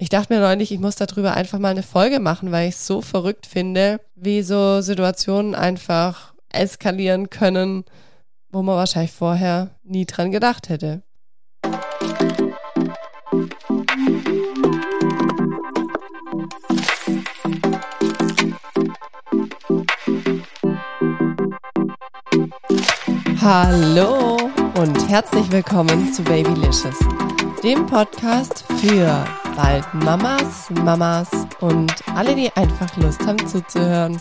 Ich dachte mir neulich, ich muss darüber einfach mal eine Folge machen, weil ich es so verrückt finde, wie so Situationen einfach eskalieren können, wo man wahrscheinlich vorher nie dran gedacht hätte. Hallo und herzlich willkommen zu Babylicious, dem Podcast für bald Mamas, Mamas und alle, die einfach Lust haben zuzuhören.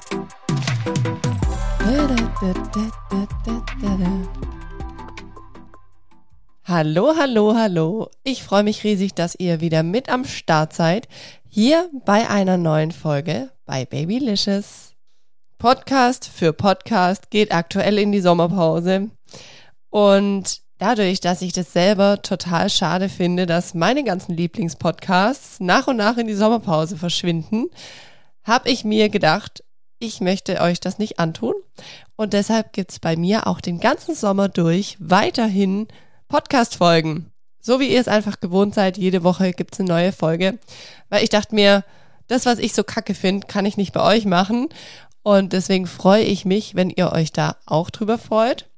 Hallo, hallo, hallo. Ich freue mich riesig, dass ihr wieder mit am Start seid. Hier bei einer neuen Folge bei Babylicious. Podcast für Podcast geht aktuell in die Sommerpause. Und dadurch, dass ich das selber total schade finde, dass meine ganzen Lieblingspodcasts nach und nach in die Sommerpause verschwinden, habe ich mir gedacht, ich möchte euch das nicht antun. Und deshalb gibt's bei mir auch den ganzen Sommer durch weiterhin Podcast-Folgen. So wie ihr es einfach gewohnt seid, jede Woche gibt's eine neue Folge. Weil ich dachte mir, das, was ich so kacke finde, kann ich nicht bei euch machen. Und deswegen freue ich mich, wenn ihr euch da auch drüber freut.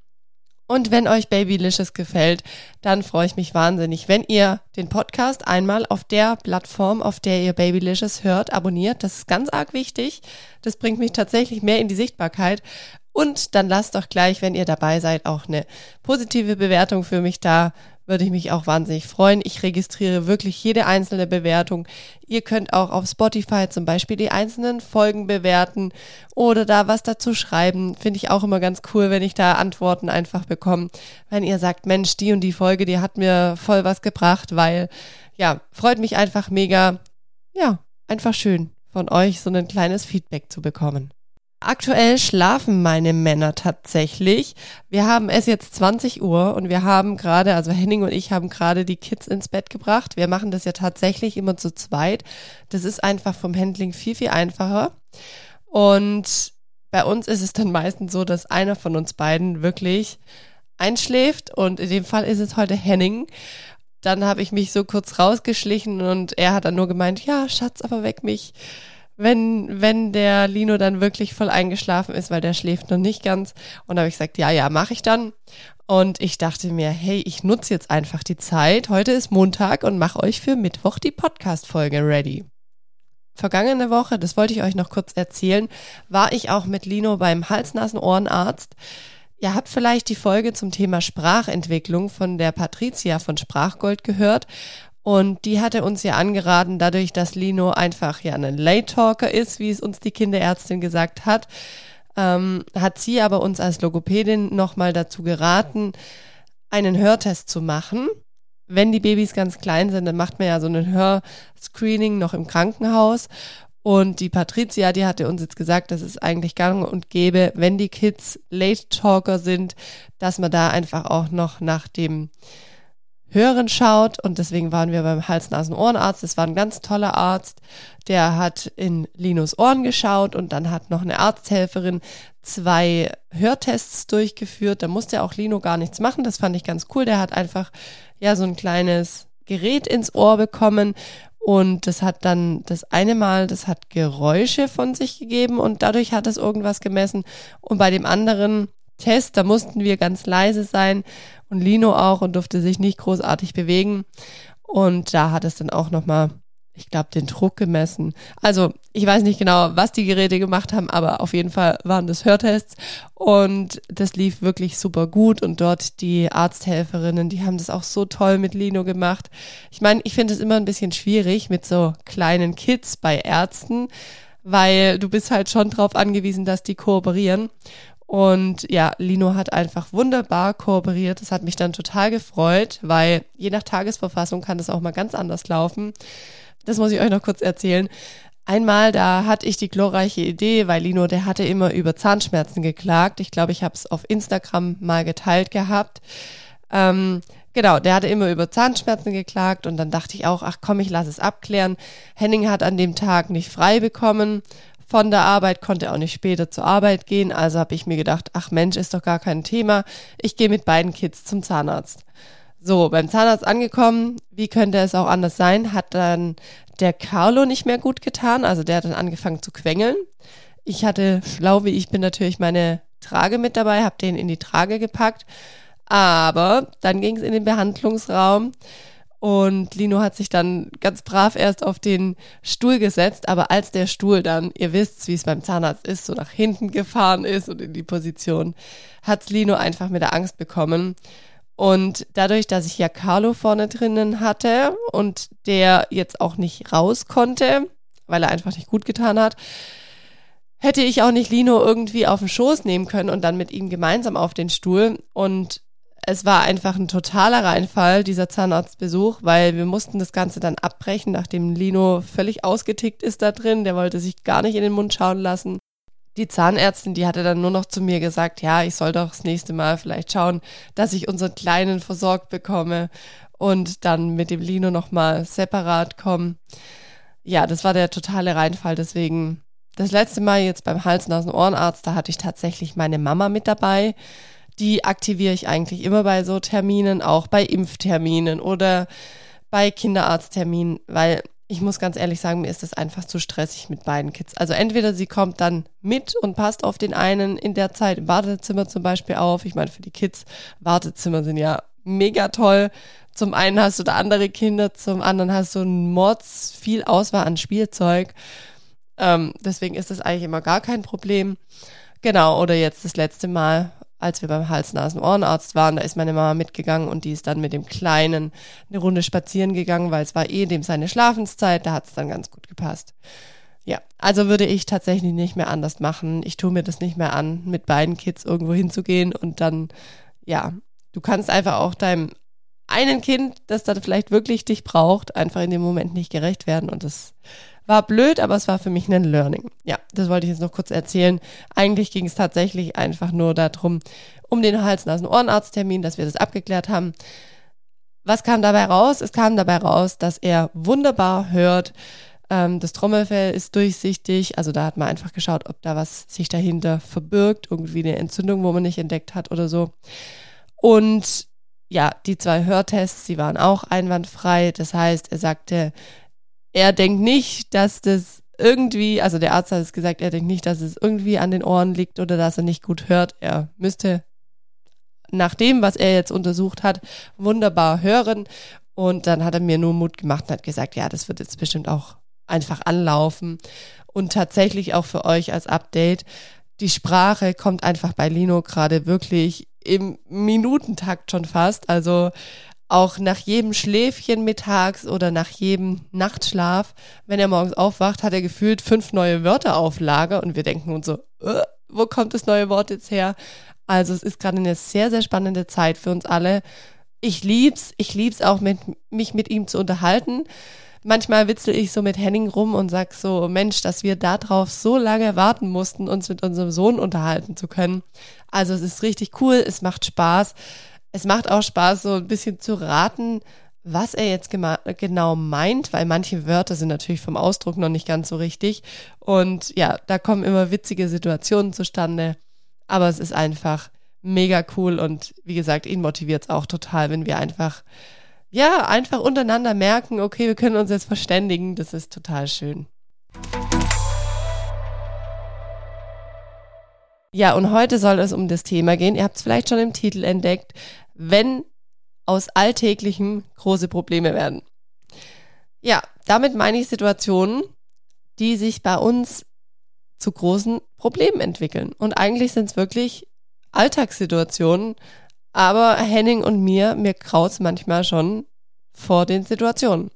Und wenn euch Babylicious gefällt, dann freue ich mich wahnsinnig, wenn ihr den Podcast einmal auf der Plattform, auf der ihr Babylicious hört, abonniert. Das ist ganz arg wichtig. Das bringt mich tatsächlich mehr in die Sichtbarkeit. Und dann lasst doch gleich, wenn ihr dabei seid, auch eine positive Bewertung für mich da würde ich mich auch wahnsinnig freuen. Ich registriere wirklich jede einzelne Bewertung. Ihr könnt auch auf Spotify zum Beispiel die einzelnen Folgen bewerten oder da was dazu schreiben. Finde ich auch immer ganz cool, wenn ich da Antworten einfach bekomme. Wenn ihr sagt, Mensch, die und die Folge, die hat mir voll was gebracht, weil, ja, freut mich einfach mega. Ja, einfach schön von euch so ein kleines Feedback zu bekommen. Aktuell schlafen meine Männer tatsächlich. Wir haben es jetzt 20 Uhr und wir haben gerade, also Henning und ich haben gerade die Kids ins Bett gebracht. Wir machen das ja tatsächlich immer zu zweit. Das ist einfach vom Handling viel, viel einfacher. Und bei uns ist es dann meistens so, dass einer von uns beiden wirklich einschläft und in dem Fall ist es heute Henning. Dann habe ich mich so kurz rausgeschlichen und er hat dann nur gemeint, ja, Schatz, aber weck mich wenn, wenn der Lino dann wirklich voll eingeschlafen ist, weil der schläft noch nicht ganz. Und da habe ich gesagt, ja, ja, mache ich dann. Und ich dachte mir, hey, ich nutze jetzt einfach die Zeit. Heute ist Montag und mache euch für Mittwoch die Podcast-Folge ready. Vergangene Woche, das wollte ich euch noch kurz erzählen, war ich auch mit Lino beim Hals-Nasen-Ohrenarzt. Ihr habt vielleicht die Folge zum Thema Sprachentwicklung von der Patricia von Sprachgold gehört. Und die hatte uns ja angeraten, dadurch, dass Lino einfach ja ein Late Talker ist, wie es uns die Kinderärztin gesagt hat, ähm, hat sie aber uns als Logopädin nochmal dazu geraten, einen Hörtest zu machen. Wenn die Babys ganz klein sind, dann macht man ja so ein Hörscreening noch im Krankenhaus. Und die Patricia, die hatte uns jetzt gesagt, dass es eigentlich gang und gäbe, wenn die Kids Late Talker sind, dass man da einfach auch noch nach dem Hören schaut und deswegen waren wir beim Hals-Nasen-Ohrenarzt. Das war ein ganz toller Arzt, der hat in Linos Ohren geschaut und dann hat noch eine Arzthelferin zwei Hörtests durchgeführt. Da musste auch Lino gar nichts machen. Das fand ich ganz cool. Der hat einfach ja so ein kleines Gerät ins Ohr bekommen und das hat dann das eine Mal, das hat Geräusche von sich gegeben und dadurch hat es irgendwas gemessen. Und bei dem anderen Test, da mussten wir ganz leise sein und Lino auch und durfte sich nicht großartig bewegen. Und da hat es dann auch nochmal, ich glaube, den Druck gemessen. Also ich weiß nicht genau, was die Geräte gemacht haben, aber auf jeden Fall waren das Hörtests und das lief wirklich super gut und dort die Arzthelferinnen, die haben das auch so toll mit Lino gemacht. Ich meine, ich finde es immer ein bisschen schwierig mit so kleinen Kids bei Ärzten, weil du bist halt schon drauf angewiesen, dass die kooperieren. Und ja, Lino hat einfach wunderbar kooperiert. Das hat mich dann total gefreut, weil je nach Tagesverfassung kann das auch mal ganz anders laufen. Das muss ich euch noch kurz erzählen. Einmal, da hatte ich die glorreiche Idee, weil Lino, der hatte immer über Zahnschmerzen geklagt. Ich glaube, ich habe es auf Instagram mal geteilt gehabt. Ähm, genau, der hatte immer über Zahnschmerzen geklagt und dann dachte ich auch, ach komm, ich lass es abklären. Henning hat an dem Tag nicht frei bekommen von der Arbeit, konnte auch nicht später zur Arbeit gehen. Also habe ich mir gedacht, ach Mensch, ist doch gar kein Thema. Ich gehe mit beiden Kids zum Zahnarzt. So, beim Zahnarzt angekommen, wie könnte es auch anders sein, hat dann der Carlo nicht mehr gut getan. Also der hat dann angefangen zu quengeln. Ich hatte, schlau wie ich bin, natürlich meine Trage mit dabei, habe den in die Trage gepackt. Aber dann ging es in den Behandlungsraum und Lino hat sich dann ganz brav erst auf den Stuhl gesetzt, aber als der Stuhl dann, ihr wisst, wie es beim Zahnarzt ist, so nach hinten gefahren ist und in die Position, hat's Lino einfach mit der Angst bekommen. Und dadurch, dass ich ja Carlo vorne drinnen hatte und der jetzt auch nicht raus konnte, weil er einfach nicht gut getan hat, hätte ich auch nicht Lino irgendwie auf den Schoß nehmen können und dann mit ihm gemeinsam auf den Stuhl. Und es war einfach ein totaler Reinfall, dieser Zahnarztbesuch, weil wir mussten das Ganze dann abbrechen, nachdem Lino völlig ausgetickt ist da drin. Der wollte sich gar nicht in den Mund schauen lassen. Die Zahnärztin, die hatte dann nur noch zu mir gesagt, ja, ich soll doch das nächste Mal vielleicht schauen, dass ich unseren Kleinen versorgt bekomme und dann mit dem Lino nochmal separat kommen. Ja, das war der totale Reinfall. Deswegen das letzte Mal jetzt beim Hals-Nasen-Ohrenarzt, da hatte ich tatsächlich meine Mama mit dabei die aktiviere ich eigentlich immer bei so Terminen, auch bei Impfterminen oder bei Kinderarztterminen, weil ich muss ganz ehrlich sagen, mir ist das einfach zu stressig mit beiden Kids. Also entweder sie kommt dann mit und passt auf den einen in der Zeit im Wartezimmer zum Beispiel auf. Ich meine, für die Kids, Wartezimmer sind ja mega toll. Zum einen hast du da andere Kinder, zum anderen hast du einen Mords, viel Auswahl an Spielzeug. Ähm, deswegen ist das eigentlich immer gar kein Problem. Genau, oder jetzt das letzte Mal als wir beim Hals-Nasen-Ohrenarzt waren, da ist meine Mama mitgegangen und die ist dann mit dem Kleinen eine Runde spazieren gegangen, weil es war eh dem seine Schlafenszeit, da hat es dann ganz gut gepasst. Ja, also würde ich tatsächlich nicht mehr anders machen. Ich tue mir das nicht mehr an, mit beiden Kids irgendwo hinzugehen und dann, ja, du kannst einfach auch deinem einen Kind, das dann vielleicht wirklich dich braucht, einfach in dem Moment nicht gerecht werden und das war blöd, aber es war für mich ein Learning. Ja, das wollte ich jetzt noch kurz erzählen. Eigentlich ging es tatsächlich einfach nur darum, um den Hals-Nasen-Ohrenarzttermin, dass wir das abgeklärt haben. Was kam dabei raus? Es kam dabei raus, dass er wunderbar hört. Ähm, das Trommelfell ist durchsichtig. Also da hat man einfach geschaut, ob da was sich dahinter verbirgt. Irgendwie eine Entzündung, wo man nicht entdeckt hat oder so. Und ja, die zwei Hörtests, sie waren auch einwandfrei. Das heißt, er sagte, er denkt nicht, dass das irgendwie, also der Arzt hat es gesagt, er denkt nicht, dass es irgendwie an den Ohren liegt oder dass er nicht gut hört. Er müsste nach dem, was er jetzt untersucht hat, wunderbar hören. Und dann hat er mir nur Mut gemacht und hat gesagt, ja, das wird jetzt bestimmt auch einfach anlaufen. Und tatsächlich auch für euch als Update, die Sprache kommt einfach bei Lino gerade wirklich im Minutentakt schon fast. Also auch nach jedem Schläfchen mittags oder nach jedem Nachtschlaf, wenn er morgens aufwacht, hat er gefühlt fünf neue Wörter auf Lager und wir denken uns so, äh, wo kommt das neue Wort jetzt her? Also es ist gerade eine sehr, sehr spannende Zeit für uns alle. Ich lieb's, ich lieb's auch, mit, mich mit ihm zu unterhalten. Manchmal witzel ich so mit Henning rum und sag so, Mensch, dass wir darauf so lange warten mussten, uns mit unserem Sohn unterhalten zu können. Also es ist richtig cool, es macht Spaß es macht auch Spaß, so ein bisschen zu raten, was er jetzt genau meint, weil manche Wörter sind natürlich vom Ausdruck noch nicht ganz so richtig. Und ja, da kommen immer witzige Situationen zustande. Aber es ist einfach mega cool und wie gesagt, ihn motiviert es auch total, wenn wir einfach, ja, einfach untereinander merken, okay, wir können uns jetzt verständigen. Das ist total schön. Ja, und heute soll es um das Thema gehen. Ihr habt es vielleicht schon im Titel entdeckt, wenn aus alltäglichen große Probleme werden. Ja, damit meine ich Situationen, die sich bei uns zu großen Problemen entwickeln. Und eigentlich sind es wirklich Alltagssituationen, aber Henning und mir, mir kraut manchmal schon vor den Situationen.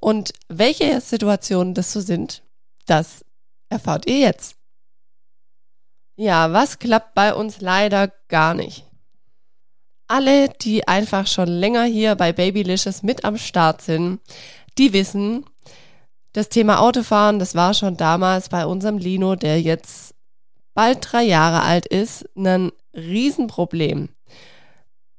Und welche Situationen das so sind, das erfahrt ihr jetzt. Ja, was klappt bei uns leider gar nicht? Alle, die einfach schon länger hier bei Babylicious mit am Start sind, die wissen, das Thema Autofahren, das war schon damals bei unserem Lino, der jetzt bald drei Jahre alt ist, ein Riesenproblem.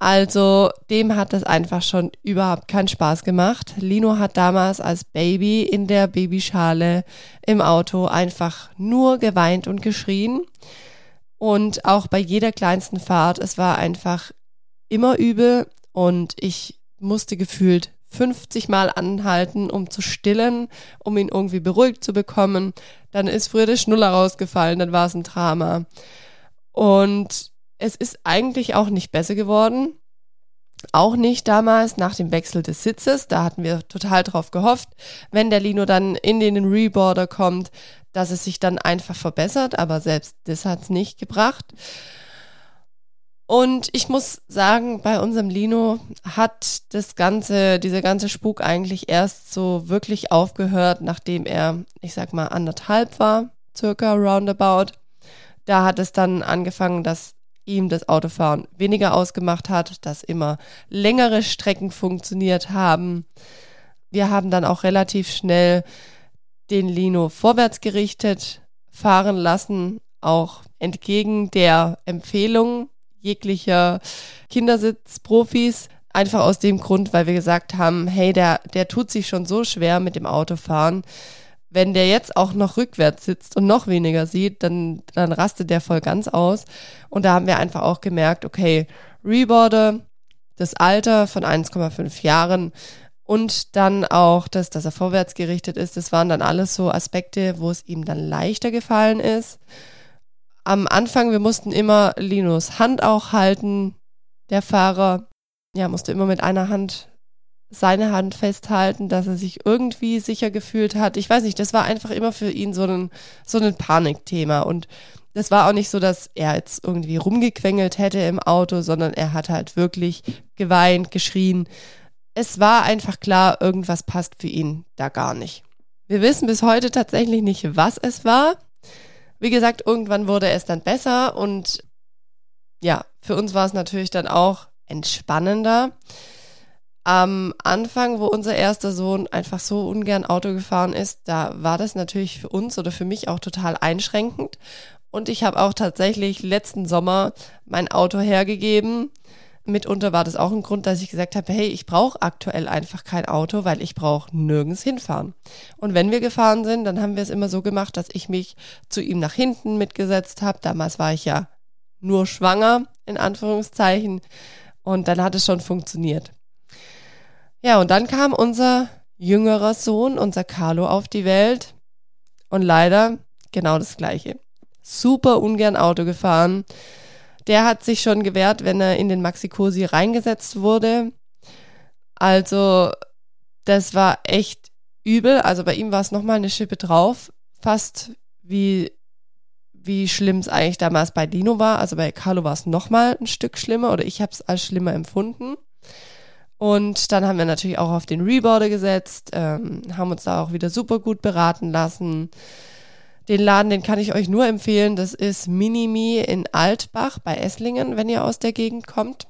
Also dem hat das einfach schon überhaupt keinen Spaß gemacht. Lino hat damals als Baby in der Babyschale im Auto einfach nur geweint und geschrien. Und auch bei jeder kleinsten Fahrt, es war einfach immer übel und ich musste gefühlt 50 Mal anhalten, um zu stillen, um ihn irgendwie beruhigt zu bekommen. Dann ist früher der Schnuller rausgefallen, dann war es ein Drama. Und es ist eigentlich auch nicht besser geworden. Auch nicht damals nach dem Wechsel des Sitzes. Da hatten wir total drauf gehofft, wenn der Lino dann in den Reborder kommt, dass es sich dann einfach verbessert. Aber selbst das hat es nicht gebracht. Und ich muss sagen, bei unserem Lino hat das ganze, dieser ganze Spuk eigentlich erst so wirklich aufgehört, nachdem er, ich sag mal, anderthalb war, circa roundabout. Da hat es dann angefangen, dass ihm das Autofahren weniger ausgemacht hat, dass immer längere Strecken funktioniert haben. Wir haben dann auch relativ schnell den Lino vorwärts gerichtet fahren lassen, auch entgegen der Empfehlung jeglicher Kindersitzprofis. Einfach aus dem Grund, weil wir gesagt haben, hey, der, der tut sich schon so schwer mit dem Autofahren wenn der jetzt auch noch rückwärts sitzt und noch weniger sieht, dann, dann rastet der voll ganz aus. Und da haben wir einfach auch gemerkt, okay, Reboarder, das Alter von 1,5 Jahren und dann auch das, dass er vorwärts gerichtet ist, das waren dann alles so Aspekte, wo es ihm dann leichter gefallen ist. Am Anfang, wir mussten immer Linus Hand auch halten. Der Fahrer, ja, musste immer mit einer Hand seine Hand festhalten, dass er sich irgendwie sicher gefühlt hat. Ich weiß nicht, das war einfach immer für ihn so ein, so ein Panikthema. Und das war auch nicht so, dass er jetzt irgendwie rumgequengelt hätte im Auto, sondern er hat halt wirklich geweint, geschrien. Es war einfach klar, irgendwas passt für ihn da gar nicht. Wir wissen bis heute tatsächlich nicht, was es war. Wie gesagt, irgendwann wurde es dann besser und ja, für uns war es natürlich dann auch entspannender am Anfang, wo unser erster Sohn einfach so ungern Auto gefahren ist, da war das natürlich für uns oder für mich auch total einschränkend. Und ich habe auch tatsächlich letzten Sommer mein Auto hergegeben. Mitunter war das auch ein Grund, dass ich gesagt habe, hey, ich brauche aktuell einfach kein Auto, weil ich brauche nirgends hinfahren. Und wenn wir gefahren sind, dann haben wir es immer so gemacht, dass ich mich zu ihm nach hinten mitgesetzt habe. Damals war ich ja nur schwanger, in Anführungszeichen. Und dann hat es schon funktioniert. Ja, und dann kam unser jüngerer Sohn, unser Carlo, auf die Welt. Und leider genau das Gleiche. Super ungern Auto gefahren. Der hat sich schon gewehrt, wenn er in den Maxi-Cosi reingesetzt wurde. Also, das war echt übel. Also bei ihm war es nochmal eine Schippe drauf. Fast wie, wie schlimm es eigentlich damals bei Dino war. Also bei Carlo war es nochmal ein Stück schlimmer oder ich habe es als schlimmer empfunden. Und dann haben wir natürlich auch auf den Reboarder gesetzt, ähm, haben uns da auch wieder super gut beraten lassen. Den Laden, den kann ich euch nur empfehlen. Das ist Minimi in Altbach bei Esslingen, wenn ihr aus der Gegend kommt.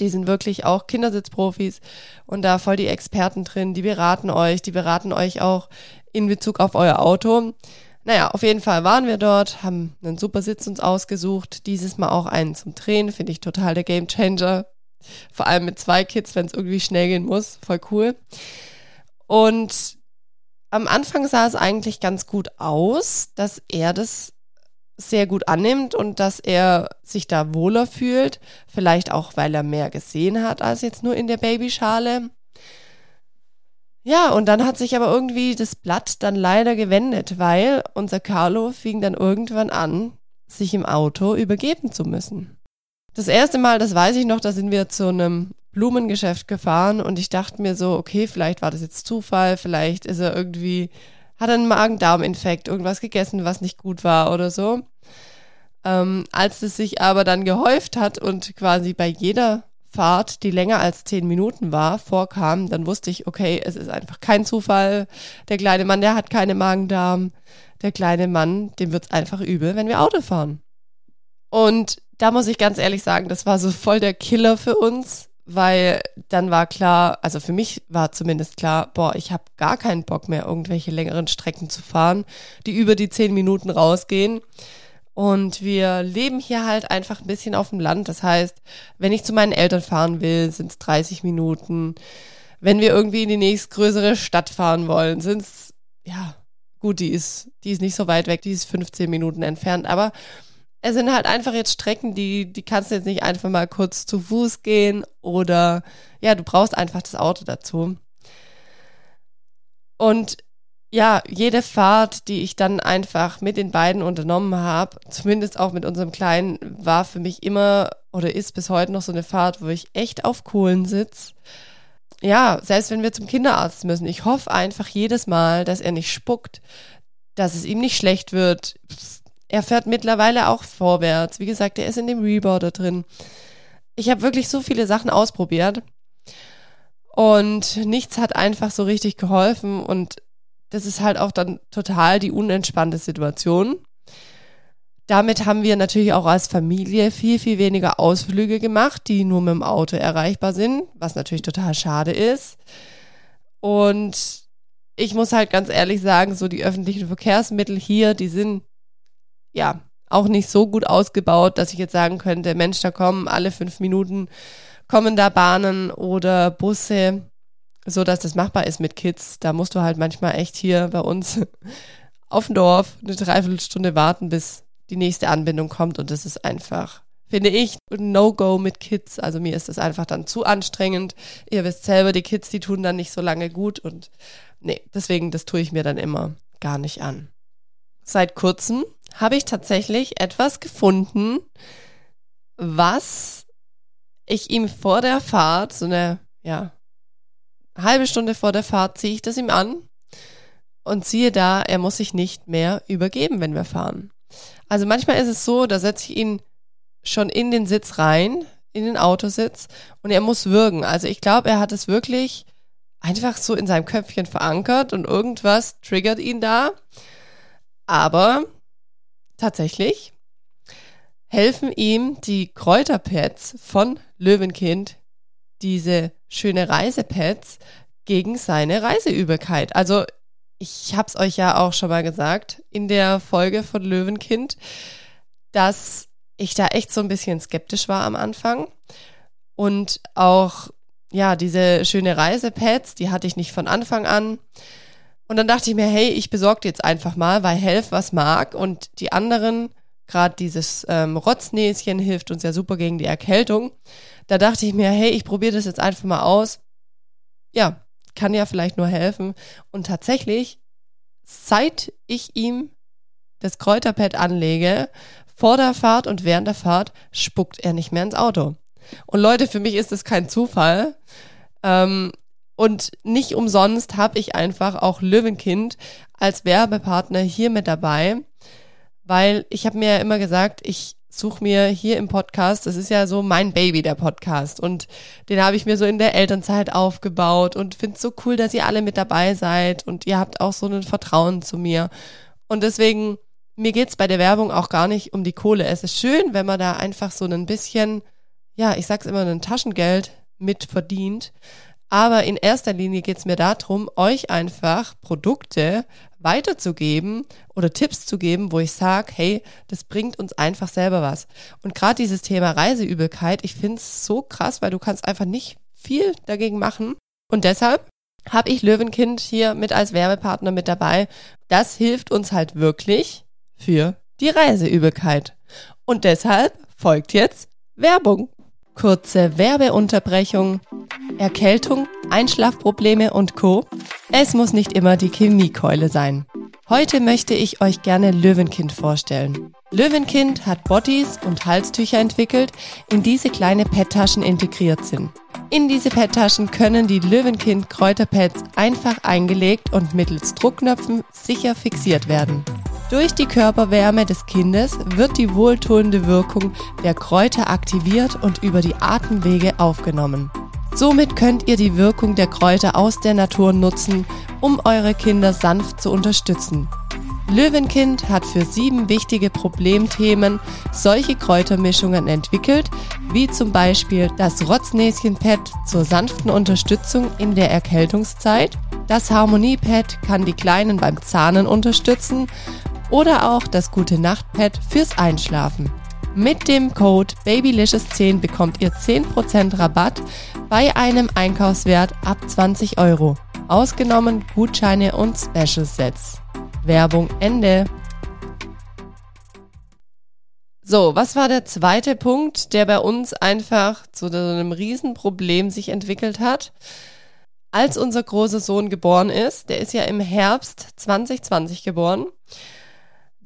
Die sind wirklich auch Kindersitzprofis und da voll die Experten drin. Die beraten euch, die beraten euch auch in Bezug auf euer Auto. Naja, auf jeden Fall waren wir dort, haben einen super Sitz uns ausgesucht. Dieses Mal auch einen zum Drehen, finde ich total der Gamechanger. Vor allem mit zwei Kids, wenn es irgendwie schnell gehen muss. Voll cool. Und am Anfang sah es eigentlich ganz gut aus, dass er das sehr gut annimmt und dass er sich da wohler fühlt. Vielleicht auch, weil er mehr gesehen hat als jetzt nur in der Babyschale. Ja, und dann hat sich aber irgendwie das Blatt dann leider gewendet, weil unser Carlo fing dann irgendwann an, sich im Auto übergeben zu müssen. Das erste Mal, das weiß ich noch, da sind wir zu einem Blumengeschäft gefahren und ich dachte mir so, okay, vielleicht war das jetzt Zufall, vielleicht ist er irgendwie, hat einen Magen-Darm-Infekt, irgendwas gegessen, was nicht gut war oder so. Ähm, als es sich aber dann gehäuft hat und quasi bei jeder Fahrt, die länger als zehn Minuten war, vorkam, dann wusste ich, okay, es ist einfach kein Zufall. Der kleine Mann, der hat keine Magen-Darm. Der kleine Mann, dem wird's einfach übel, wenn wir Auto fahren. Und da muss ich ganz ehrlich sagen, das war so voll der Killer für uns, weil dann war klar, also für mich war zumindest klar, boah, ich habe gar keinen Bock mehr, irgendwelche längeren Strecken zu fahren, die über die zehn Minuten rausgehen. Und wir leben hier halt einfach ein bisschen auf dem Land. Das heißt, wenn ich zu meinen Eltern fahren will, sind es 30 Minuten. Wenn wir irgendwie in die nächstgrößere Stadt fahren wollen, sind es, ja, gut, die ist, die ist nicht so weit weg, die ist 15 Minuten entfernt. Aber es sind halt einfach jetzt Strecken, die, die kannst du jetzt nicht einfach mal kurz zu Fuß gehen oder ja, du brauchst einfach das Auto dazu. Und ja, jede Fahrt, die ich dann einfach mit den beiden unternommen habe, zumindest auch mit unserem Kleinen, war für mich immer oder ist bis heute noch so eine Fahrt, wo ich echt auf Kohlen sitze. Ja, selbst wenn wir zum Kinderarzt müssen, ich hoffe einfach jedes Mal, dass er nicht spuckt, dass es ihm nicht schlecht wird. Er fährt mittlerweile auch vorwärts. Wie gesagt, er ist in dem Reboarder drin. Ich habe wirklich so viele Sachen ausprobiert und nichts hat einfach so richtig geholfen und das ist halt auch dann total die unentspannte Situation. Damit haben wir natürlich auch als Familie viel, viel weniger Ausflüge gemacht, die nur mit dem Auto erreichbar sind, was natürlich total schade ist. Und ich muss halt ganz ehrlich sagen, so die öffentlichen Verkehrsmittel hier, die sind ja auch nicht so gut ausgebaut, dass ich jetzt sagen könnte, Mensch, da kommen alle fünf Minuten kommen da Bahnen oder Busse, so dass das machbar ist mit Kids. Da musst du halt manchmal echt hier bei uns auf dem Dorf eine Dreiviertelstunde warten, bis die nächste Anbindung kommt und das ist einfach, finde ich, No-Go mit Kids. Also mir ist das einfach dann zu anstrengend. Ihr wisst selber, die Kids, die tun dann nicht so lange gut und nee, deswegen, das tue ich mir dann immer gar nicht an. Seit kurzem habe ich tatsächlich etwas gefunden, was ich ihm vor der Fahrt, so eine, ja, halbe Stunde vor der Fahrt, ziehe ich das ihm an und siehe da, er muss sich nicht mehr übergeben, wenn wir fahren. Also manchmal ist es so, da setze ich ihn schon in den Sitz rein, in den Autositz und er muss würgen. Also ich glaube, er hat es wirklich einfach so in seinem Köpfchen verankert und irgendwas triggert ihn da. Aber tatsächlich helfen ihm die Kräuterpads von Löwenkind, diese schöne Reisepads, gegen seine Reiseübelkeit. Also ich habe es euch ja auch schon mal gesagt in der Folge von Löwenkind, dass ich da echt so ein bisschen skeptisch war am Anfang und auch ja diese schöne Reisepads, die hatte ich nicht von Anfang an. Und dann dachte ich mir, hey, ich besorge jetzt einfach mal, weil Helf was mag und die anderen Gerade dieses ähm, Rotznäschen hilft uns ja super gegen die Erkältung. Da dachte ich mir, hey, ich probiere das jetzt einfach mal aus. Ja, kann ja vielleicht nur helfen. Und tatsächlich, seit ich ihm das Kräuterpad anlege, vor der Fahrt und während der Fahrt, spuckt er nicht mehr ins Auto. Und Leute, für mich ist das kein Zufall. Ähm, und nicht umsonst habe ich einfach auch Löwenkind als Werbepartner hier mit dabei weil ich habe mir ja immer gesagt, ich suche mir hier im Podcast, das ist ja so mein Baby, der Podcast. Und den habe ich mir so in der Elternzeit aufgebaut und finde es so cool, dass ihr alle mit dabei seid und ihr habt auch so ein Vertrauen zu mir. Und deswegen, mir geht's bei der Werbung auch gar nicht um die Kohle. Es ist schön, wenn man da einfach so ein bisschen, ja, ich sag's immer, ein Taschengeld mit verdient. Aber in erster Linie geht's mir darum, euch einfach Produkte weiterzugeben oder Tipps zu geben, wo ich sage, hey, das bringt uns einfach selber was. Und gerade dieses Thema Reiseübelkeit, ich finde es so krass, weil du kannst einfach nicht viel dagegen machen. Und deshalb habe ich Löwenkind hier mit als Werbepartner mit dabei. Das hilft uns halt wirklich für die Reiseübelkeit. Und deshalb folgt jetzt Werbung. Kurze Werbeunterbrechung. Erkältung, Einschlafprobleme und Co. Es muss nicht immer die Chemiekeule sein. Heute möchte ich euch gerne Löwenkind vorstellen. Löwenkind hat Bodies und Halstücher entwickelt, in diese kleine PET-Taschen integriert sind. In diese PET-Taschen können die Löwenkind Kräuterpads einfach eingelegt und mittels Druckknöpfen sicher fixiert werden. Durch die Körperwärme des Kindes wird die wohltuende Wirkung der Kräuter aktiviert und über die Atemwege aufgenommen. Somit könnt ihr die Wirkung der Kräuter aus der Natur nutzen, um eure Kinder sanft zu unterstützen. Löwenkind hat für sieben wichtige Problemthemen solche Kräutermischungen entwickelt, wie zum Beispiel das Rotznäschen-Pad zur sanften Unterstützung in der Erkältungszeit, das Harmonie-Pad kann die Kleinen beim Zahnen unterstützen oder auch das Gute Nacht Pad fürs Einschlafen. Mit dem Code Babylicious10 bekommt ihr 10% Rabatt bei einem Einkaufswert ab 20 Euro. Ausgenommen Gutscheine und Special Sets. Werbung Ende. So, was war der zweite Punkt, der bei uns einfach zu einem Riesenproblem sich entwickelt hat? Als unser großer Sohn geboren ist, der ist ja im Herbst 2020 geboren,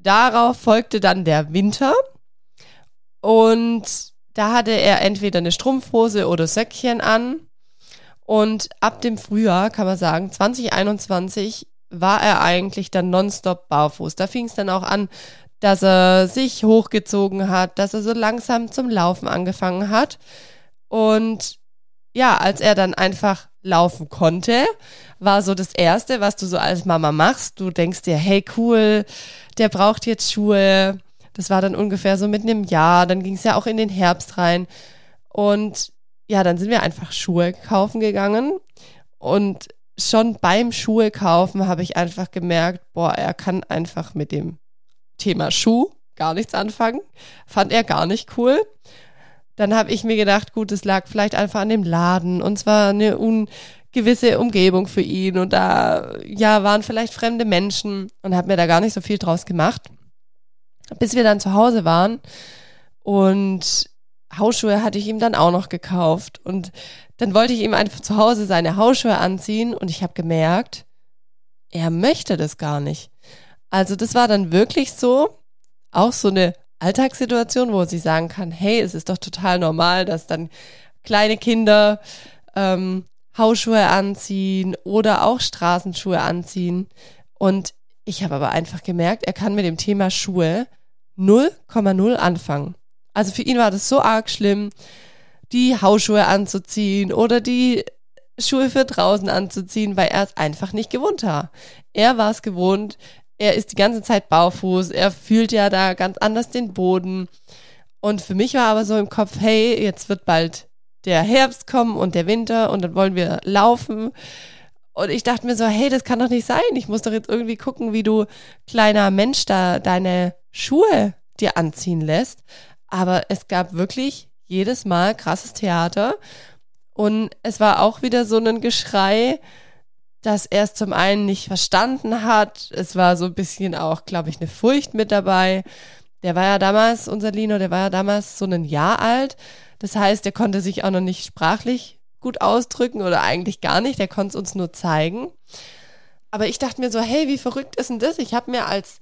darauf folgte dann der Winter und da hatte er entweder eine Strumpfhose oder Söckchen an und ab dem Frühjahr, kann man sagen, 2021 war er eigentlich dann nonstop barfuß. Da fing es dann auch an, dass er sich hochgezogen hat, dass er so langsam zum Laufen angefangen hat. Und ja, als er dann einfach laufen konnte, war so das Erste, was du so als Mama machst. Du denkst dir, hey cool, der braucht jetzt Schuhe. Das war dann ungefähr so mitten im Jahr. Dann ging es ja auch in den Herbst rein. Und ja, dann sind wir einfach Schuhe kaufen gegangen. Und schon beim Schuhe kaufen habe ich einfach gemerkt, boah, er kann einfach mit dem Thema Schuh gar nichts anfangen. Fand er gar nicht cool. Dann habe ich mir gedacht, gut, es lag vielleicht einfach an dem Laden. Und zwar eine ungewisse Umgebung für ihn. Und da ja waren vielleicht fremde Menschen. Und habe mir da gar nicht so viel draus gemacht. Bis wir dann zu Hause waren. Und Hausschuhe hatte ich ihm dann auch noch gekauft. Und dann wollte ich ihm einfach zu Hause seine Hausschuhe anziehen. Und ich habe gemerkt, er möchte das gar nicht. Also das war dann wirklich so, auch so eine Alltagssituation, wo sie sagen kann, hey, es ist doch total normal, dass dann kleine Kinder ähm, Hausschuhe anziehen oder auch Straßenschuhe anziehen. Und ich habe aber einfach gemerkt, er kann mit dem Thema Schuhe 0,0 anfangen. Also für ihn war das so arg schlimm, die Hausschuhe anzuziehen oder die Schuhe für draußen anzuziehen, weil er es einfach nicht gewohnt war. Er war es gewohnt, er ist die ganze Zeit barfuß, er fühlt ja da ganz anders den Boden. Und für mich war aber so im Kopf, hey, jetzt wird bald der Herbst kommen und der Winter und dann wollen wir laufen. Und ich dachte mir so, hey, das kann doch nicht sein. Ich muss doch jetzt irgendwie gucken, wie du kleiner Mensch da deine Schuhe dir anziehen lässt. Aber es gab wirklich jedes Mal krasses Theater. Und es war auch wieder so ein Geschrei, dass er es zum einen nicht verstanden hat. Es war so ein bisschen auch, glaube ich, eine Furcht mit dabei. Der war ja damals, unser Lino, der war ja damals so ein Jahr alt. Das heißt, der konnte sich auch noch nicht sprachlich gut ausdrücken oder eigentlich gar nicht. Der konnte es uns nur zeigen. Aber ich dachte mir so, hey, wie verrückt ist denn das? Ich habe mir als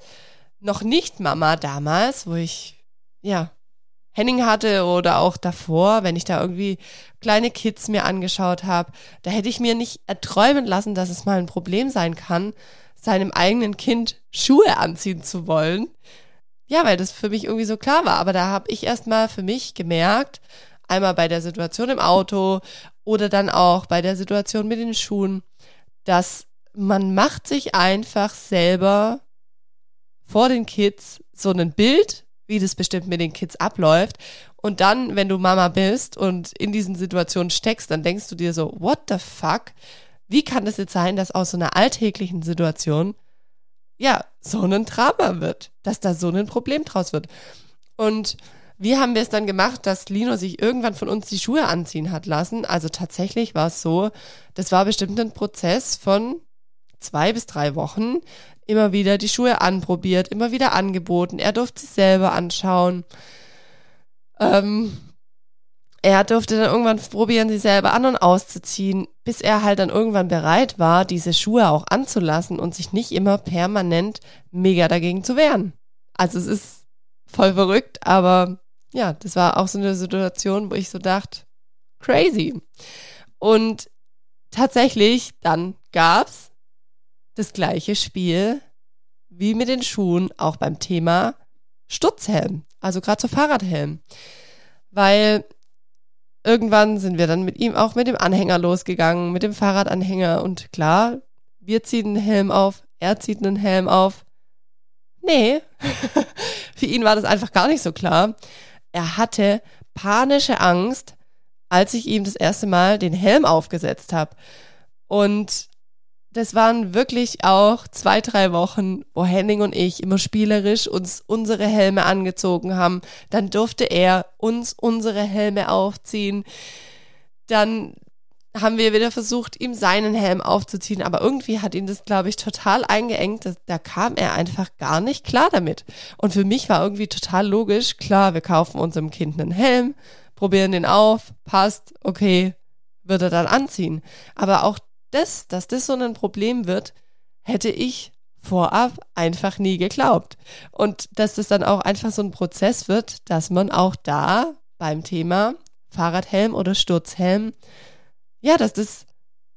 noch nicht Mama damals, wo ich ja Henning hatte oder auch davor, wenn ich da irgendwie kleine Kids mir angeschaut habe, da hätte ich mir nicht erträumen lassen, dass es mal ein Problem sein kann, seinem eigenen Kind Schuhe anziehen zu wollen. Ja, weil das für mich irgendwie so klar war. Aber da habe ich erst mal für mich gemerkt, einmal bei der Situation im Auto oder dann auch bei der Situation mit den Schuhen, dass man macht sich einfach selber vor den Kids so ein Bild wie das bestimmt mit den Kids abläuft. Und dann, wenn du Mama bist und in diesen Situationen steckst, dann denkst du dir so, what the fuck? Wie kann das jetzt sein, dass aus so einer alltäglichen Situation ja so ein Drama wird, dass da so ein Problem draus wird? Und wie haben wir es dann gemacht, dass Lino sich irgendwann von uns die Schuhe anziehen hat lassen? Also tatsächlich war es so, das war bestimmt ein Prozess von zwei bis drei Wochen, immer wieder die Schuhe anprobiert, immer wieder angeboten. Er durfte sie selber anschauen. Ähm, er durfte dann irgendwann probieren, sie selber an und auszuziehen, bis er halt dann irgendwann bereit war, diese Schuhe auch anzulassen und sich nicht immer permanent mega dagegen zu wehren. Also es ist voll verrückt, aber ja, das war auch so eine Situation, wo ich so dachte, crazy. Und tatsächlich, dann gab's das gleiche Spiel wie mit den Schuhen auch beim Thema Stutzhelm, also gerade so Fahrradhelm. Weil irgendwann sind wir dann mit ihm auch mit dem Anhänger losgegangen, mit dem Fahrradanhänger und klar, wir ziehen einen Helm auf, er zieht einen Helm auf. Nee, für ihn war das einfach gar nicht so klar. Er hatte panische Angst, als ich ihm das erste Mal den Helm aufgesetzt habe. Und das waren wirklich auch zwei, drei Wochen, wo Henning und ich immer spielerisch uns unsere Helme angezogen haben. Dann durfte er uns unsere Helme aufziehen. Dann haben wir wieder versucht, ihm seinen Helm aufzuziehen, aber irgendwie hat ihn das, glaube ich, total eingeengt. Das, da kam er einfach gar nicht klar damit. Und für mich war irgendwie total logisch, klar, wir kaufen unserem Kind einen Helm, probieren den auf, passt, okay, wird er dann anziehen. Aber auch das, dass das so ein Problem wird, hätte ich vorab einfach nie geglaubt. Und dass das dann auch einfach so ein Prozess wird, dass man auch da beim Thema Fahrradhelm oder Sturzhelm, ja, dass das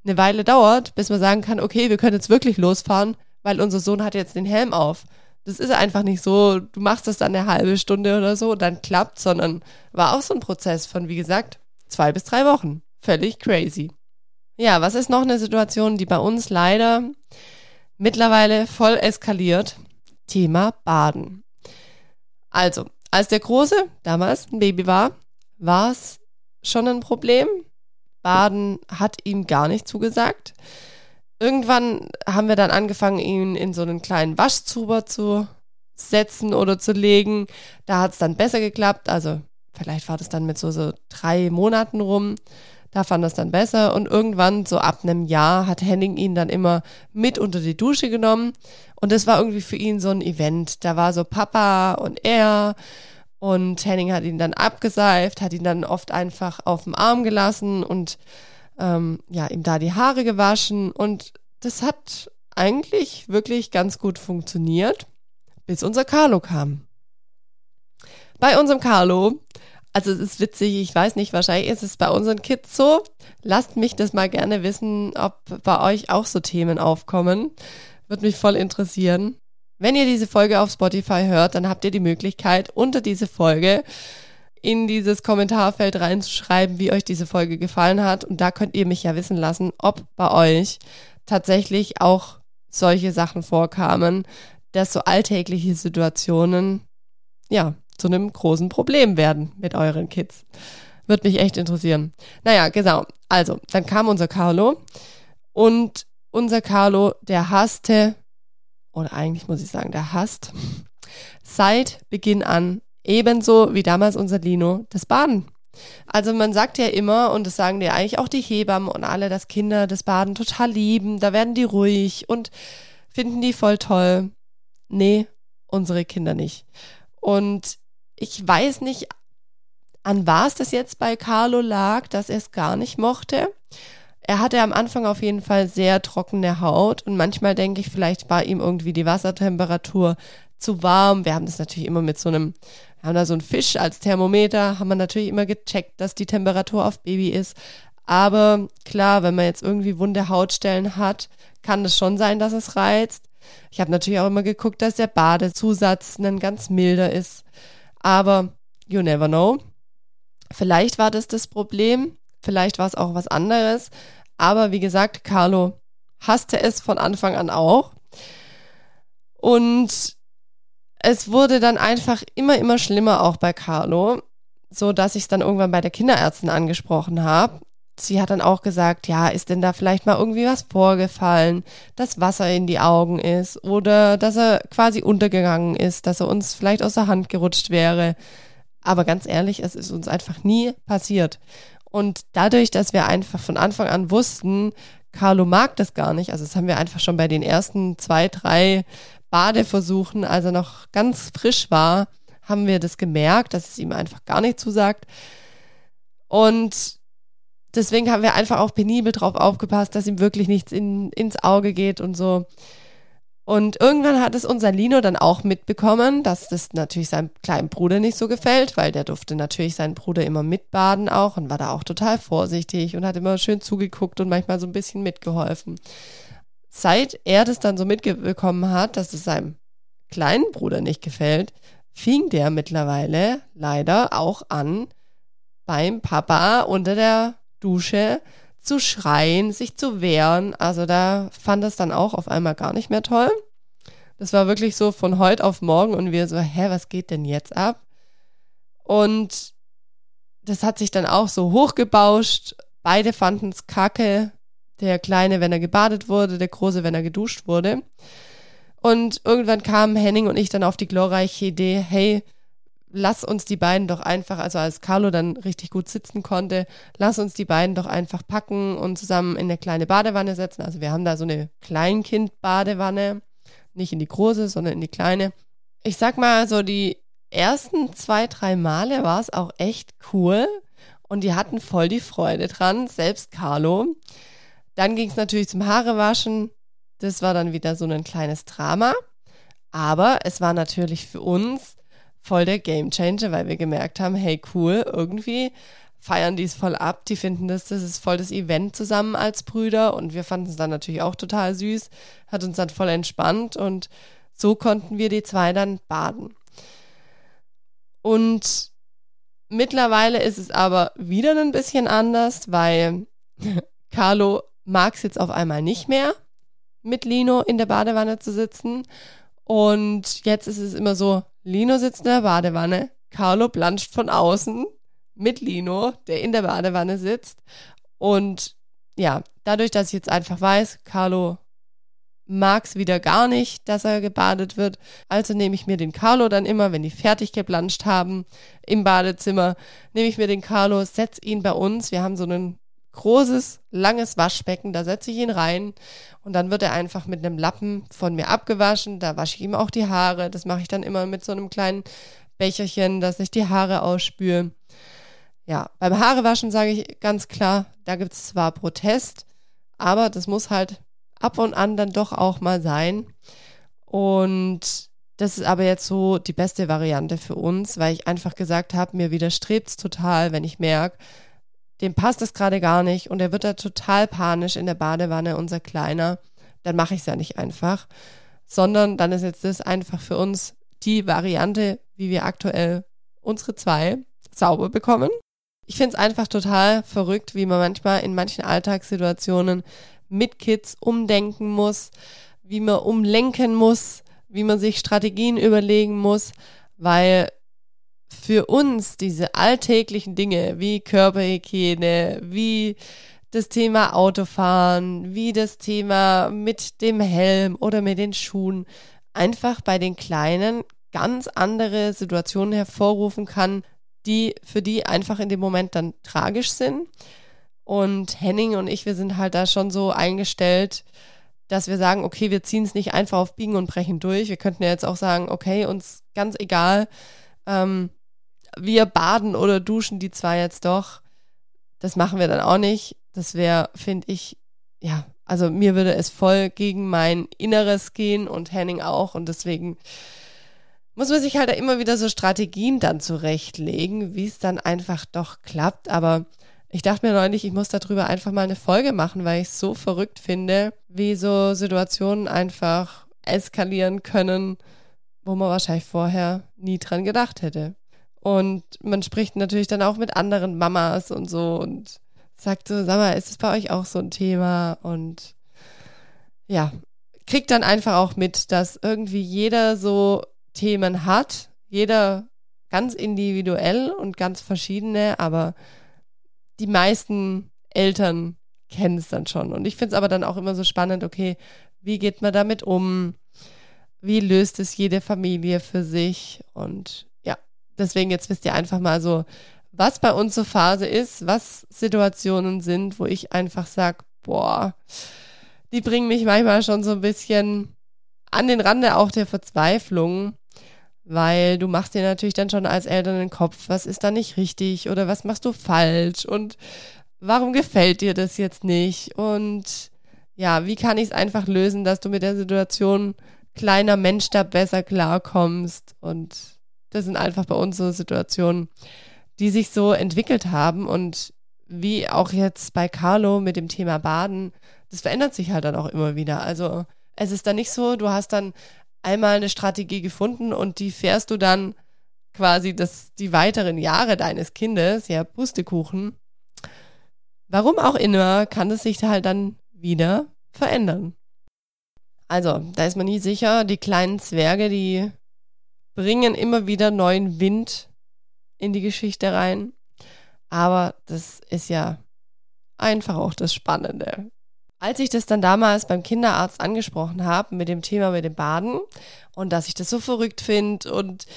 eine Weile dauert, bis man sagen kann, okay, wir können jetzt wirklich losfahren, weil unser Sohn hat jetzt den Helm auf. Das ist einfach nicht so, du machst das dann eine halbe Stunde oder so, dann klappt, sondern war auch so ein Prozess von, wie gesagt, zwei bis drei Wochen. Völlig crazy. Ja, was ist noch eine Situation, die bei uns leider mittlerweile voll eskaliert? Thema Baden. Also, als der Große damals ein Baby war, war es schon ein Problem. Baden hat ihm gar nicht zugesagt. Irgendwann haben wir dann angefangen, ihn in so einen kleinen Waschzuber zu setzen oder zu legen. Da hat es dann besser geklappt. Also vielleicht war das dann mit so, so drei Monaten rum. Da fand das dann besser. Und irgendwann, so ab einem Jahr, hat Henning ihn dann immer mit unter die Dusche genommen. Und das war irgendwie für ihn so ein Event. Da war so Papa und er. Und Henning hat ihn dann abgeseift, hat ihn dann oft einfach auf dem Arm gelassen und ähm, ja, ihm da die Haare gewaschen. Und das hat eigentlich wirklich ganz gut funktioniert, bis unser Carlo kam. Bei unserem Carlo, also es ist witzig, ich weiß nicht, wahrscheinlich ist es bei unseren Kids so. Lasst mich das mal gerne wissen, ob bei euch auch so Themen aufkommen. Würde mich voll interessieren. Wenn ihr diese Folge auf Spotify hört, dann habt ihr die Möglichkeit, unter diese Folge in dieses Kommentarfeld reinzuschreiben, wie euch diese Folge gefallen hat. Und da könnt ihr mich ja wissen lassen, ob bei euch tatsächlich auch solche Sachen vorkamen, dass so alltägliche Situationen, ja, zu einem großen Problem werden mit euren Kids. Würde mich echt interessieren. Naja, genau. Also, dann kam unser Carlo und unser Carlo, der hasste oder eigentlich muss ich sagen, der hasst seit Beginn an, ebenso wie damals unser Lino, das Baden. Also man sagt ja immer, und das sagen dir eigentlich auch die Hebammen und alle, dass Kinder das Baden total lieben, da werden die ruhig und finden die voll toll. Nee, unsere Kinder nicht. Und ich weiß nicht, an was das jetzt bei Carlo lag, dass er es gar nicht mochte. Er hatte am Anfang auf jeden Fall sehr trockene Haut und manchmal denke ich, vielleicht war ihm irgendwie die Wassertemperatur zu warm. Wir haben das natürlich immer mit so einem, wir haben da so einen Fisch als Thermometer, haben wir natürlich immer gecheckt, dass die Temperatur auf Baby ist. Aber klar, wenn man jetzt irgendwie wunde Hautstellen hat, kann es schon sein, dass es reizt. Ich habe natürlich auch immer geguckt, dass der Badezusatz ein ganz milder ist. Aber you never know. Vielleicht war das das Problem. Vielleicht war es auch was anderes. Aber wie gesagt, Carlo hasste es von Anfang an auch. Und es wurde dann einfach immer, immer schlimmer auch bei Carlo, so dass ich es dann irgendwann bei der Kinderärztin angesprochen habe. Sie hat dann auch gesagt, ja, ist denn da vielleicht mal irgendwie was vorgefallen, dass Wasser in die Augen ist oder dass er quasi untergegangen ist, dass er uns vielleicht aus der Hand gerutscht wäre. Aber ganz ehrlich, es ist uns einfach nie passiert. Und dadurch, dass wir einfach von Anfang an wussten, Carlo mag das gar nicht, also das haben wir einfach schon bei den ersten zwei, drei Badeversuchen, als er noch ganz frisch war, haben wir das gemerkt, dass es ihm einfach gar nicht zusagt. Und deswegen haben wir einfach auch penibel drauf aufgepasst, dass ihm wirklich nichts in, ins Auge geht und so. Und irgendwann hat es unser Lino dann auch mitbekommen, dass das natürlich seinem kleinen Bruder nicht so gefällt, weil der durfte natürlich seinen Bruder immer mitbaden auch und war da auch total vorsichtig und hat immer schön zugeguckt und manchmal so ein bisschen mitgeholfen. Seit er das dann so mitbekommen hat, dass es seinem kleinen Bruder nicht gefällt, fing der mittlerweile leider auch an, beim Papa unter der Dusche zu schreien, sich zu wehren. Also da fand es dann auch auf einmal gar nicht mehr toll. Das war wirklich so von heute auf morgen und wir so, hä, was geht denn jetzt ab? Und das hat sich dann auch so hochgebauscht. Beide fanden es kacke. Der Kleine, wenn er gebadet wurde, der Große, wenn er geduscht wurde. Und irgendwann kamen Henning und ich dann auf die glorreiche Idee, hey, lass uns die beiden doch einfach, also als Carlo dann richtig gut sitzen konnte, lass uns die beiden doch einfach packen und zusammen in eine kleine Badewanne setzen. Also wir haben da so eine Kleinkind-Badewanne, nicht in die große, sondern in die kleine. Ich sag mal, so die ersten zwei, drei Male war es auch echt cool und die hatten voll die Freude dran, selbst Carlo. Dann ging es natürlich zum Haarewaschen. Das war dann wieder so ein kleines Drama. Aber es war natürlich für uns voll der Gamechanger, weil wir gemerkt haben, hey cool, irgendwie feiern die es voll ab. Die finden das, das ist voll das Event zusammen als Brüder und wir fanden es dann natürlich auch total süß, hat uns dann voll entspannt und so konnten wir die zwei dann baden. Und mittlerweile ist es aber wieder ein bisschen anders, weil Carlo mag es jetzt auf einmal nicht mehr, mit Lino in der Badewanne zu sitzen. Und jetzt ist es immer so, Lino sitzt in der Badewanne, Carlo planscht von außen mit Lino, der in der Badewanne sitzt. Und ja, dadurch, dass ich jetzt einfach weiß, Carlo mag es wieder gar nicht, dass er gebadet wird. Also nehme ich mir den Carlo dann immer, wenn die fertig geplanscht haben im Badezimmer, nehme ich mir den Carlo, setze ihn bei uns. Wir haben so ein großes, langes Waschbecken, da setze ich ihn rein und dann wird er einfach mit einem Lappen von mir abgewaschen. Da wasche ich ihm auch die Haare. Das mache ich dann immer mit so einem kleinen Becherchen, dass ich die Haare ausspüre. Ja, beim Haarewaschen sage ich ganz klar, da gibt es zwar Protest, aber das muss halt ab und an dann doch auch mal sein. Und das ist aber jetzt so die beste Variante für uns, weil ich einfach gesagt habe, mir widerstrebt es total, wenn ich merke, dem passt es gerade gar nicht und er wird da total panisch in der Badewanne, unser Kleiner, dann mache ich es ja nicht einfach, sondern dann ist jetzt das einfach für uns die Variante, wie wir aktuell unsere zwei sauber bekommen. Ich finde es einfach total verrückt, wie man manchmal in manchen Alltagssituationen mit Kids umdenken muss, wie man umlenken muss, wie man sich Strategien überlegen muss, weil für uns diese alltäglichen Dinge wie Körperhygiene, wie das Thema Autofahren, wie das Thema mit dem Helm oder mit den Schuhen einfach bei den Kleinen ganz andere Situationen hervorrufen kann, die für die einfach in dem Moment dann tragisch sind. Und Henning und ich, wir sind halt da schon so eingestellt, dass wir sagen, okay, wir ziehen es nicht einfach auf Biegen und Brechen durch. Wir könnten ja jetzt auch sagen, okay, uns ganz egal, ähm, wir baden oder duschen die zwei jetzt doch. Das machen wir dann auch nicht. Das wäre, finde ich, ja, also mir würde es voll gegen mein Inneres gehen und Henning auch. Und deswegen muss man sich halt immer wieder so Strategien dann zurechtlegen, wie es dann einfach doch klappt. Aber ich dachte mir neulich, ich muss darüber einfach mal eine Folge machen, weil ich es so verrückt finde, wie so Situationen einfach eskalieren können, wo man wahrscheinlich vorher nie dran gedacht hätte. Und man spricht natürlich dann auch mit anderen Mamas und so und sagt so, sag mal, ist es bei euch auch so ein Thema? Und ja, kriegt dann einfach auch mit, dass irgendwie jeder so Themen hat, jeder ganz individuell und ganz verschiedene, aber die meisten Eltern kennen es dann schon. Und ich finde es aber dann auch immer so spannend, okay, wie geht man damit um? Wie löst es jede Familie für sich? Und Deswegen jetzt wisst ihr einfach mal so, was bei uns so Phase ist, was Situationen sind, wo ich einfach sag, boah, die bringen mich manchmal schon so ein bisschen an den Rande auch der Verzweiflung, weil du machst dir natürlich dann schon als Eltern den Kopf, was ist da nicht richtig oder was machst du falsch und warum gefällt dir das jetzt nicht? Und ja, wie kann ich es einfach lösen, dass du mit der Situation kleiner Mensch da besser klarkommst? Und das sind einfach bei uns so Situationen, die sich so entwickelt haben und wie auch jetzt bei Carlo mit dem Thema Baden, das verändert sich halt dann auch immer wieder. Also es ist dann nicht so, du hast dann einmal eine Strategie gefunden und die fährst du dann quasi das, die weiteren Jahre deines Kindes, ja, Pustekuchen. Warum auch immer, kann es sich halt dann wieder verändern. Also, da ist man nie sicher. Die kleinen Zwerge, die bringen immer wieder neuen Wind in die Geschichte rein. Aber das ist ja einfach auch das Spannende. Als ich das dann damals beim Kinderarzt angesprochen habe mit dem Thema mit dem Baden und dass ich das so verrückt finde und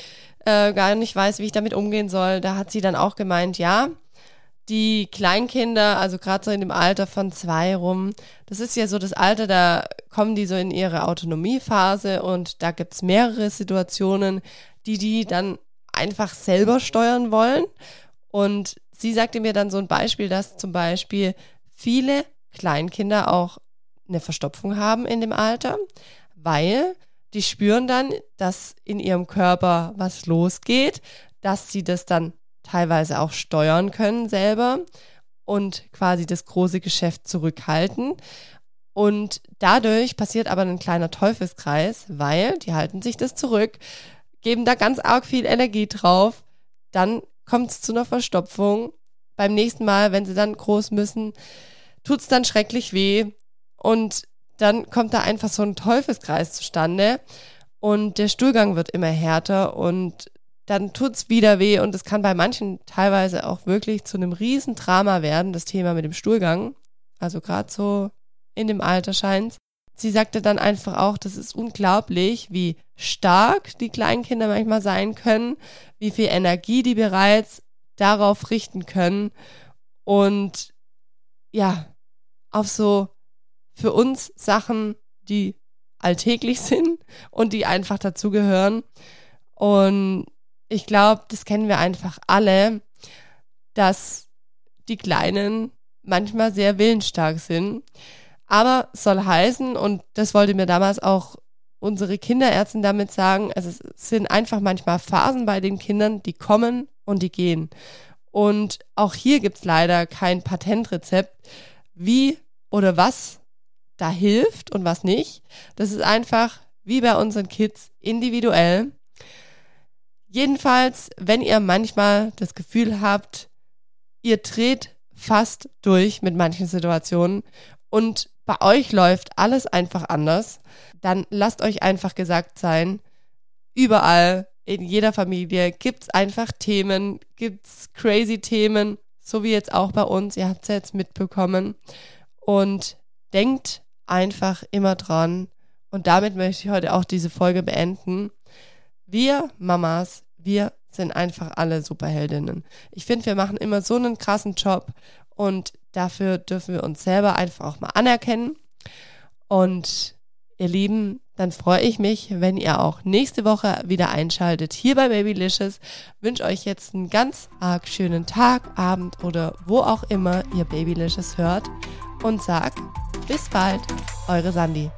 äh, gar nicht weiß, wie ich damit umgehen soll. Da hat sie dann auch gemeint, ja, die Kleinkinder, also gerade so in dem Alter von zwei rum, das ist ja so das Alter, da kommen die so in ihre Autonomiephase und da gibt's mehrere Situationen, die die dann einfach selber steuern wollen. Und sie sagte mir dann so ein Beispiel, dass zum Beispiel viele Kleinkinder auch eine Verstopfung haben in dem Alter, weil die spüren dann, dass in ihrem Körper was losgeht, dass sie das dann teilweise auch steuern können selber und quasi das große Geschäft zurückhalten. Und dadurch passiert aber ein kleiner Teufelskreis, weil die halten sich das zurück, geben da ganz arg viel Energie drauf, dann kommt es zu einer Verstopfung. Beim nächsten Mal, wenn sie dann groß müssen, tut es dann schrecklich weh und dann kommt da einfach so ein Teufelskreis zustande und der Stuhlgang wird immer härter und dann tut's wieder weh und es kann bei manchen teilweise auch wirklich zu einem riesen Drama werden, das Thema mit dem Stuhlgang. Also gerade so in dem Alter scheint's. Sie sagte dann einfach auch, das ist unglaublich, wie stark die Kleinkinder manchmal sein können, wie viel Energie die bereits darauf richten können und ja, auf so für uns Sachen, die alltäglich sind und die einfach dazugehören. Und ich glaube, das kennen wir einfach alle, dass die Kleinen manchmal sehr willensstark sind. Aber soll heißen, und das wollte mir damals auch unsere Kinderärztin damit sagen, also es sind einfach manchmal Phasen bei den Kindern, die kommen und die gehen. Und auch hier gibt's leider kein Patentrezept, wie oder was da hilft und was nicht. Das ist einfach wie bei unseren Kids individuell. Jedenfalls, wenn ihr manchmal das Gefühl habt, ihr dreht fast durch mit manchen Situationen und bei euch läuft alles einfach anders, dann lasst euch einfach gesagt sein, überall in jeder Familie gibt's einfach Themen, gibt's crazy Themen, so wie jetzt auch bei uns, ihr habt's ja jetzt mitbekommen und denkt einfach immer dran und damit möchte ich heute auch diese Folge beenden. Wir Mamas wir sind einfach alle Superheldinnen. Ich finde, wir machen immer so einen krassen Job und dafür dürfen wir uns selber einfach auch mal anerkennen. Und ihr Lieben, dann freue ich mich, wenn ihr auch nächste Woche wieder einschaltet hier bei Babylicious. Wünsche euch jetzt einen ganz arg schönen Tag, Abend oder wo auch immer ihr Babylicious hört und sag bis bald, eure Sandy.